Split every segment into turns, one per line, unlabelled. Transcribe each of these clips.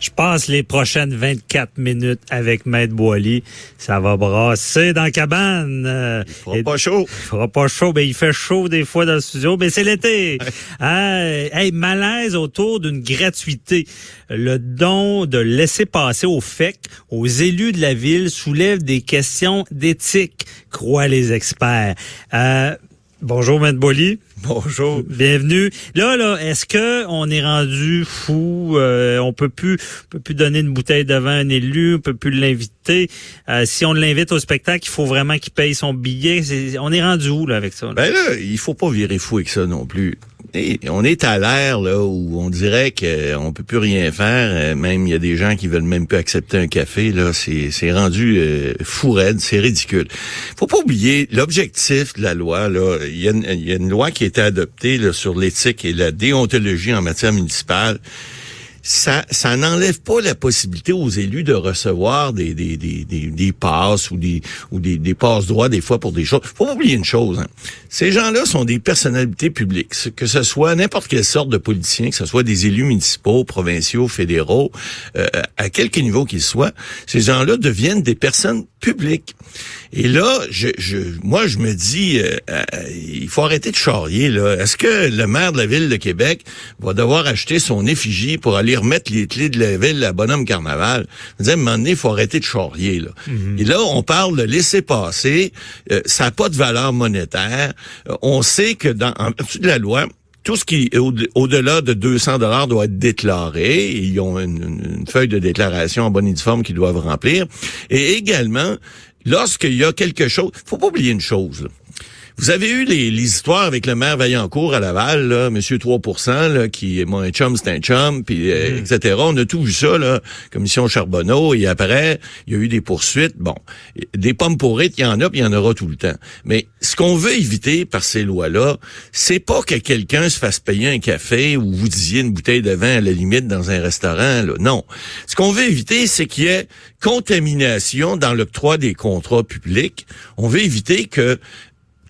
Je passe les prochaines 24 minutes avec Maître Boily. Ça va brasser dans la cabane. Euh,
Il fera pas chaud.
Il fera pas chaud. Ben, il fait chaud des fois dans le studio. Mais c'est l'été. hey, hey, malaise autour d'une gratuité. Le don de laisser passer au FEC aux élus de la ville soulève des questions d'éthique, croient les experts. Euh, bonjour, Maître Boily.
Bonjour.
Bienvenue. Là, là, est-ce que on est rendu fou? Euh, On peut plus, on peut plus donner une bouteille de vin à un élu, on peut plus l'inviter. Euh, si on l'invite au spectacle, il faut vraiment qu'il paye son billet. On est rendu où là avec ça là?
Ben là, il faut pas virer fou avec ça non plus. On est à l'ère là où on dirait qu'on peut plus rien faire. Euh, Même il y a des gens qui veulent même plus accepter un café. Là, c'est rendu euh, fou raide, c'est ridicule. Faut pas oublier l'objectif de la loi. Là, il y, a une- loi qui a été adoptée sur l'éthique et la déontologie en matière municipale. Ça, ça n'enlève pas la possibilité aux élus de recevoir des, des, des, des, des passes ou des ou des, des passes droits des fois pour des choses. Faut pas oublier une chose. hein. Ces gens-là sont des personnalités publiques, que ce soit n'importe quelle sorte de politiciens, que ce soit des élus municipaux, provinciaux, fédéraux, euh, à quelque niveau qu'ils soient, ces gens-là deviennent des personnes publiques. Et là, je, je, moi, je me dis, euh, euh, il faut arrêter de charrier. Est-ce que le maire de la ville de Québec va devoir acheter son effigie pour aller remettre les clés de la ville à Bonhomme Carnaval? Je me dis, à un moment donné, il faut arrêter de charrier. Là. Et là, on parle de laisser passer. Euh, ça n'a pas de valeur monétaire. Euh, on sait que dans en vertu de la loi, tout ce qui est au- au-delà de 200 dollars doit être déclaré. Ils ont une, une- une feuille de déclaration en bonne et due forme qu'ils doivent remplir. Et également, lorsqu'il y a quelque chose, faut pas oublier une chose. là. Vous avez eu les, les histoires avec le maire Vaillancourt à Laval, là, Monsieur 3 là, qui est mon chum, c'est un chum, puis euh, etc. On a tout vu ça, là, commission Charbonneau, et après, il y a eu des poursuites. Bon, des pommes pourrites, il y en a, puis il y en aura tout le temps. Mais ce qu'on veut éviter par ces lois-là, c'est pas que quelqu'un se fasse payer un café ou vous disiez une bouteille de vin à la limite dans un restaurant. Là. Non. Ce qu'on veut éviter, c'est qu'il y ait contamination dans l'octroi des contrats publics. On veut éviter que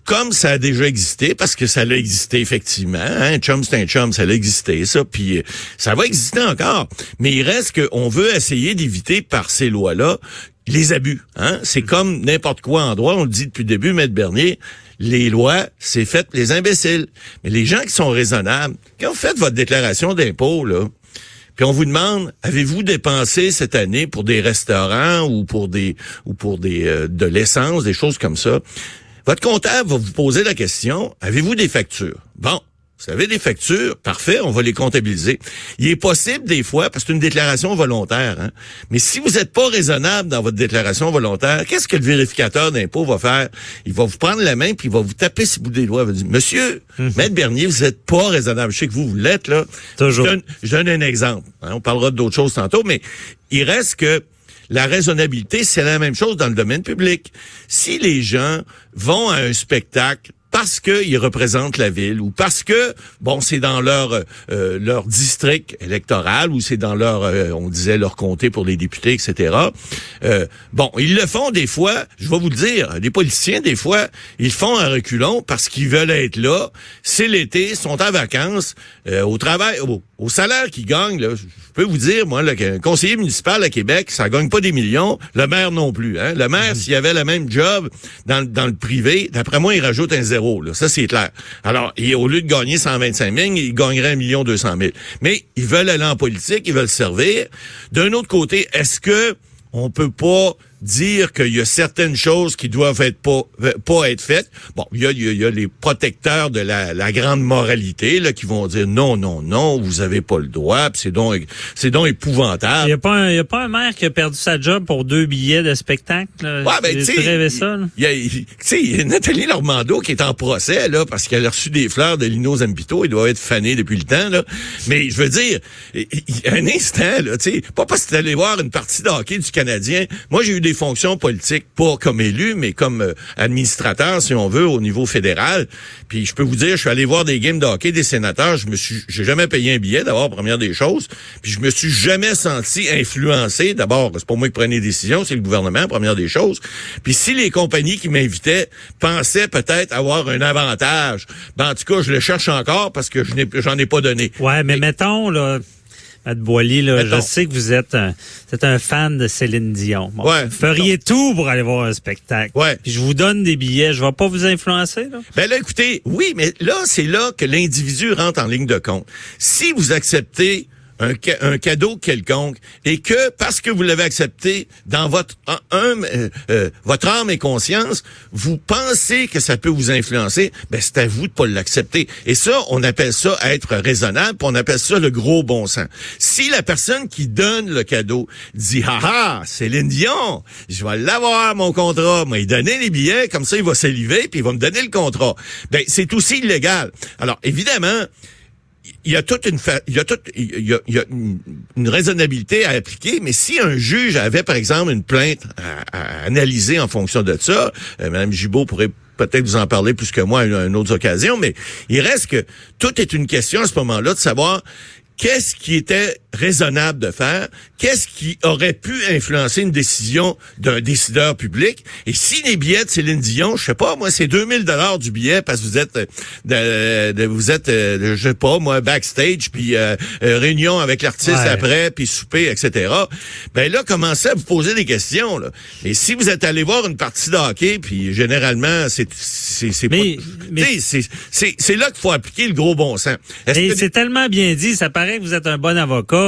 comme ça a déjà existé, parce que ça l'a existé effectivement, hein, chum c'est un chum, ça l'a existé, ça, puis euh, ça va exister encore. Mais il reste qu'on veut essayer d'éviter par ces lois-là les abus. Hein? C'est comme n'importe quoi en droit, on le dit depuis le début, Maître Bernier, les lois, c'est fait pour les imbéciles. Mais les gens qui sont raisonnables, quand vous faites votre déclaration d'impôt, là, puis on vous demande, avez-vous dépensé cette année pour des restaurants ou pour des ou pour des euh, de l'essence, des choses comme ça? Votre comptable va vous poser la question, avez-vous des factures? Bon, vous avez des factures, parfait, on va les comptabiliser. Il est possible des fois, parce que c'est une déclaration volontaire, hein, mais si vous n'êtes pas raisonnable dans votre déclaration volontaire, qu'est-ce que le vérificateur d'impôt va faire? Il va vous prendre la main, puis il va vous taper ce bout des doigts. Il va dire, Monsieur, Maître Bernier, vous n'êtes pas raisonnable. Je sais que vous, vous l'êtes, là.
Toujours.
Je donne, je donne un exemple. hein, on parlera d'autres choses tantôt, mais il reste que la raisonnabilité, c'est la même chose dans le domaine public. Si les gens vont à un spectacle parce qu'ils représentent la ville ou parce que bon c'est dans leur euh, leur district électoral ou c'est dans leur euh, on disait leur comté pour les députés etc Euh, bon ils le font des fois je vais vous le dire les politiciens des fois ils font un reculon parce qu'ils veulent être là. C'est l'été ils sont en vacances euh, au travail au, au salaire qu'ils gagnent là, je peux vous dire moi là, qu'un conseiller municipal à Québec ça gagne pas des millions le maire non plus hein. Le maire s'il avait le même job dans, dans le privé d'après moi il rajoute un zéro ça c'est clair. Alors au lieu de gagner 125 000 il gagnerait un million 200 000 mais ils veulent aller en politique ils veulent servir. D'un autre côté est-ce que on peut pas dire qu'il y a certaines choses qui doivent être pas pas être faites. Bon, il y a, il y a- il y a les protecteurs de la, la grande moralité là qui vont dire non non non, vous avez pas le droit, c'est donc c'est donc
Il
épouvantable.
y a pas un, il y a pas un maire qui a perdu sa job pour deux billets de spectacle. là.
Ouais, ben, tu
rêvé ça.
il y a, il- tu sais, il y a Nathalie Normando qui est en procès, là, parce qu'elle a reçu des fleurs de Lino Zambito. Il doit être fané depuis le temps, là. Mais je veux dire, il il y a un instant, là, tu sais, pas parce que t'es allé voir une partie de hockey du Canadien. Moi, j'ai eu des des fonctions politiques, pas comme élu, mais comme euh, administrateur, si on veut, au niveau fédéral. Puis je peux vous dire, je suis allé voir des games de hockey des sénateurs. Je me suis, j'ai jamais payé un billet, d'abord, première des choses. Puis je me suis jamais senti influencé. D'abord, c'est pas moi qui prenais les décisions, c'est le gouvernement, première des choses. Puis si les compagnies qui m'invitaient pensaient peut-être avoir un avantage, ben en tout cas, je le cherche encore parce que je n'ai, j'en ai pas donné.
Ouais, mais mettons, là, Matt Boily, là,
Mettons.
je sais que vous êtes un, vous êtes un fan de Céline Dion. Bon,
Ouais,
vous feriez tout pour aller voir un spectacle.
Ouais.
Puis je vous donne des billets, je vais pas vous influencer, là.
Ben là, écoutez, oui, mais là, c'est là que l'individu rentre en ligne de compte. Si vous acceptez un, un cadeau quelconque et que parce que vous l'avez accepté dans votre un, euh, euh, votre âme et conscience, vous pensez que ça peut vous influencer, ben c'est à vous de pas l'accepter. Et ça, on appelle ça être raisonnable, on appelle ça le gros bon sens. Si la personne qui donne le cadeau dit ah ah, Céline je vais l'avoir mon contrat, il donner les billets comme ça il va saliver puis il va me donner le contrat. Ben c'est aussi illégal. Alors évidemment, il y a toute une il y a toute il y a, il y a une, raisonnabilité à appliquer mais si un juge avait par exemple une plainte à, à analyser en fonction de ça euh, madame Gibault pourrait peut-être vous en parler plus que moi à une autre occasion mais il reste que tout est une question à ce moment-là de savoir qu'est-ce qui était raisonnable de faire, qu'est-ce qui aurait pu influencer une décision d'un décideur public? Et si les billets de Céline Dion, je sais pas, moi, c'est 2000 dollars du billet parce que vous êtes, euh, de, de- vous êtes, euh, je sais pas, moi, backstage, puis euh, euh, réunion avec l'artiste
Ouais.
après, puis souper, etc. Ben là, commencez à vous poser des questions. Là. Et si vous êtes allé voir une partie de hockey, puis généralement, c'est c'est c'est
Mais- mais-
là qu'il faut appliquer le gros bon sens.
Et
que-
c'est tellement bien dit, ça paraît que vous êtes un bon avocat,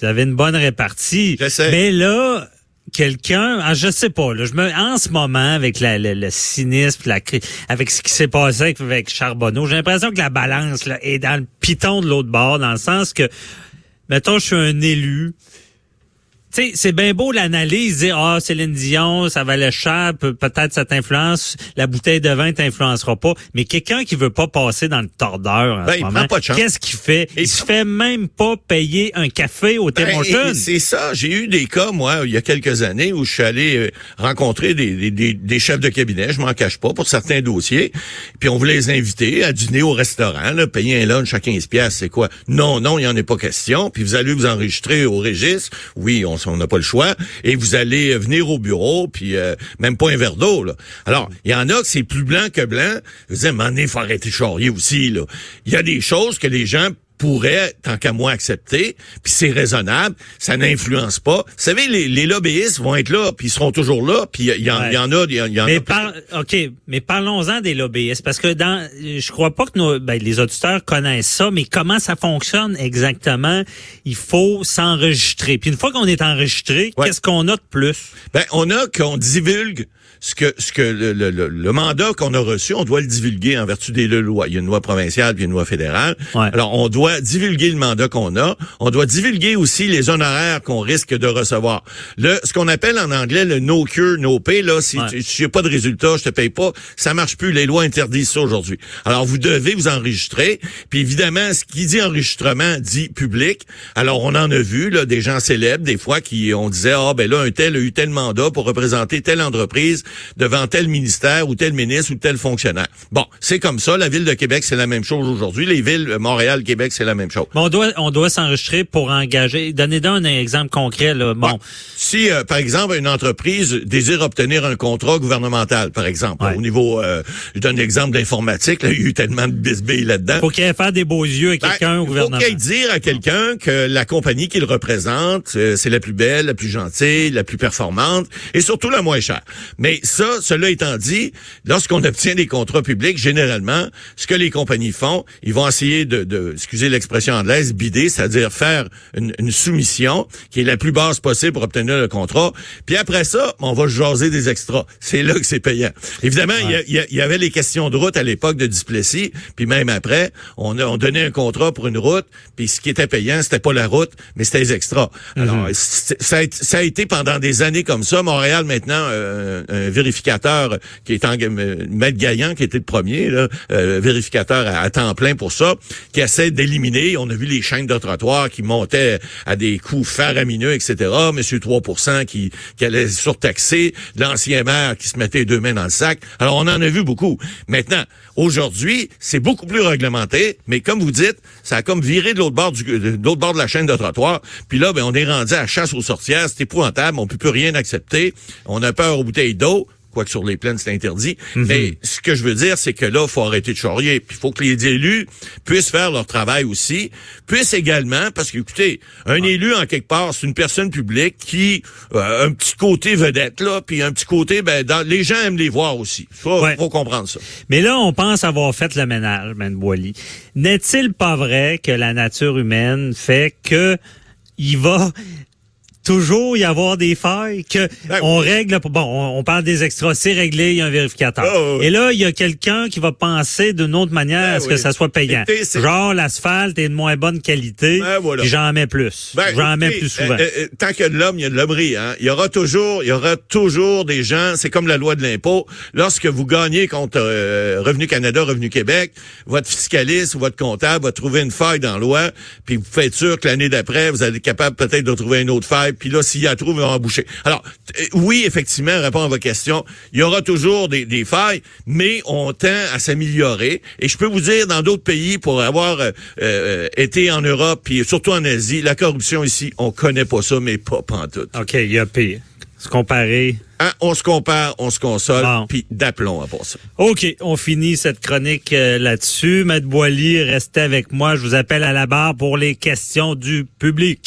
vous avez une bonne répartie. Mais là, quelqu'un, ah, je sais pas, là, je me, en ce moment, avec la, le, le cynisme, la, avec ce qui s'est passé avec, avec Charbonneau, j'ai l'impression que la balance là, est dans le piton de l'autre bord, dans le sens que, mettons, je suis un élu, sais, c'est bien beau l'analyse, dire ah Céline Dion, ça valait cher, peut- peut-être ça t'influence, la bouteille de vin t'influencera pas, mais quelqu'un qui veut pas passer dans le tordeur en
Ben,
ce
il
moment,
prend pas de chance.
qu'est-ce qu'il fait? Il se fait même pas payer un café au
Ben, C'est ça. J'ai eu des cas, moi, il y a quelques années, où je suis allé euh, rencontrer des, des, des, des chefs de cabinet, je m'en cache pas, pour certains dossiers. Puis on voulait les inviter à dîner au restaurant, là, payer un lunch à 15 piastres, c'est quoi? Non, non, il n'y en est pas question. Puis vous allez vous enregistrer au registre. Oui, on on n'a pas le choix. Et vous allez venir au bureau, puis euh, même pas un verre d'eau, là. Alors, il y en a que c'est plus blanc que blanc. Vous dis, mais il faut arrêter de charrier aussi. Il y a des choses que les gens pourrait, tant qu'à moi, accepter, puis c'est raisonnable, ça n'influence pas. Vous savez, les, les lobbyistes vont être là, puis ils seront toujours là, puis il y, en-
Ouais.
y en a, il y en, y en
Mais
a.
par, ok, mais parlons-en des lobbyistes parce que dans, je crois pas que nos, ben, les auditeurs connaissent ça, mais comment ça fonctionne exactement Il faut s'enregistrer. Puis une fois qu'on est enregistré,
Ouais.
qu'est-ce qu'on a de plus?
Ben, on a qu'on divulgue ce que ce que le, le- le- le mandat qu'on a reçu, on doit le divulguer en vertu des deux lois. Il y a une loi provinciale puis une loi fédérale.
Ouais.
Alors, on doit divulguer le mandat qu'on a. On doit divulguer aussi les honoraires qu'on risque de recevoir. Le, ce qu'on appelle en anglais le no cure, no pay, là, si
Ouais.
tu a pas de résultat, je te paye pas, ça marche plus. Les lois interdisent ça aujourd'hui. Alors, vous devez vous enregistrer. Puis évidemment, ce qui dit enregistrement dit public. Alors, on en a vu, là, des gens célèbres, des fois, qui, on disait, ah, ben là, un tel a eu tel mandat pour représenter telle entreprise devant tel ministère ou tel ministre ou tel fonctionnaire. Bon, c'est comme ça. La ville de Québec, c'est la même chose aujourd'hui. Les villes, euh, Montréal, Québec, c'est la même chose.
Mais on doit, on doit s'enregistrer pour engager. Donnez donc un exemple concret là. Bon,
Bon, si euh, par exemple une entreprise désire obtenir un contrat gouvernemental, par exemple,
Ouais.
au niveau, euh, je donne l'exemple d'informatique, là, il y a eu tellement de bisbilles là-dedans.
faut qu'il ait faire des beaux yeux à
Ben,
quelqu'un au
il faut
gouvernement.
qu'il dire à quelqu'un que la compagnie qu'il représente, euh, c'est la plus belle, la plus gentille, la plus performante et surtout la moins chère. Mais ça, cela étant dit, lorsqu'on obtient des contrats publics, généralement, ce que les compagnies font, ils vont essayer de, de excusez l'expression anglaise, bider, c'est-à-dire faire une, une soumission qui est la plus basse possible pour obtenir le contrat. Puis après ça, on va jaser des extras. C'est là que c'est payant. Évidemment, il y y, avait les questions de route à l'époque de Duplessis, puis même après, on, a, on donnait un contrat pour une route, puis ce qui était payant, c'était pas la route, mais c'était les extras. Alors, c'est- ça, a, été- ça a été pendant des années comme ça. Montréal, maintenant, euh, vérificateur qui est en euh, Maître Gaillan, qui était le premier, là, euh, vérificateur à, temps plein pour ça, qui essaie d'éliminer. On a vu les chaînes de trottoir qui montaient à des coûts faramineux, etc. Monsieur 3 qui, qui allait surtaxer, l'ancien maire qui se mettait deux mains dans le sac. Alors, on en a vu beaucoup. Maintenant, aujourd'hui, c'est beaucoup plus réglementé, mais comme vous dites, ça a comme viré de l'autre bord du, de l'autre bord de la chaîne de trottoir. Puis là, ben, on est rendu à chasse aux sorcières. C'est épouvantable. On peut plus rien accepter. On a peur aux bouteilles d'eau quoique sur les plaines, c'est interdit.
Mhm.
Mais ce que je veux dire, c'est que là, il faut arrêter de charrier. Puis il faut que les élus puissent faire leur travail aussi, puissent également, parce que, écoutez, un élu, en quelque part, c'est une personne publique qui a un petit côté vedette, là, puis un petit côté, ben, dans, les gens aiment les voir aussi. Faut,
Ouais.
faut comprendre ça.
Mais là, on pense avoir fait le ménage, Mme Boily. N'est-il pas vrai que la nature humaine fait que il va toujours y avoir des failles que
Ben
on règle bon on, on parle des extras c'est réglé il y a un vérificateur
Ah,
et là il y a quelqu'un qui va penser d'une autre manière
Ben
à ce
oui.
que ça soit payant genre l'asphalte est de moins bonne qualité
Ben voilà.
puis j'en mets plus
Ben,
j'en mets plus souvent
euh, euh, tant qu'il y a de l'homme, il y a de l'hommerie. Hein? Il y aura toujours, il y aura toujours des gens. C'est comme la loi de l'impôt. Lorsque vous gagnez contre euh, Revenu Canada, Revenu Québec, votre fiscaliste ou votre comptable va trouver une faille dans la loi, puis vous faites sûr que l'année d'après, vous allez être capable peut-être de trouver une autre faille. Puis là, s'il y a trouve, il va en boucher. Alors, euh, oui, effectivement, répondre à votre question, il y aura toujours des, des failles, mais on tend à s'améliorer. Et je peux vous dire, dans d'autres pays, pour avoir euh, euh, été en Europe, puis surtout en Asie, la corruption ici, on connaît pas ça, mais pas pantoute.
ok il y a pire se comparer
Hein, on se compare, on se console,
Bon.
puis d'aplomb à part ça.
OK, on finit cette chronique euh, là-dessus. Maître Boily, restez avec moi. Je vous appelle à la barre pour les questions du public.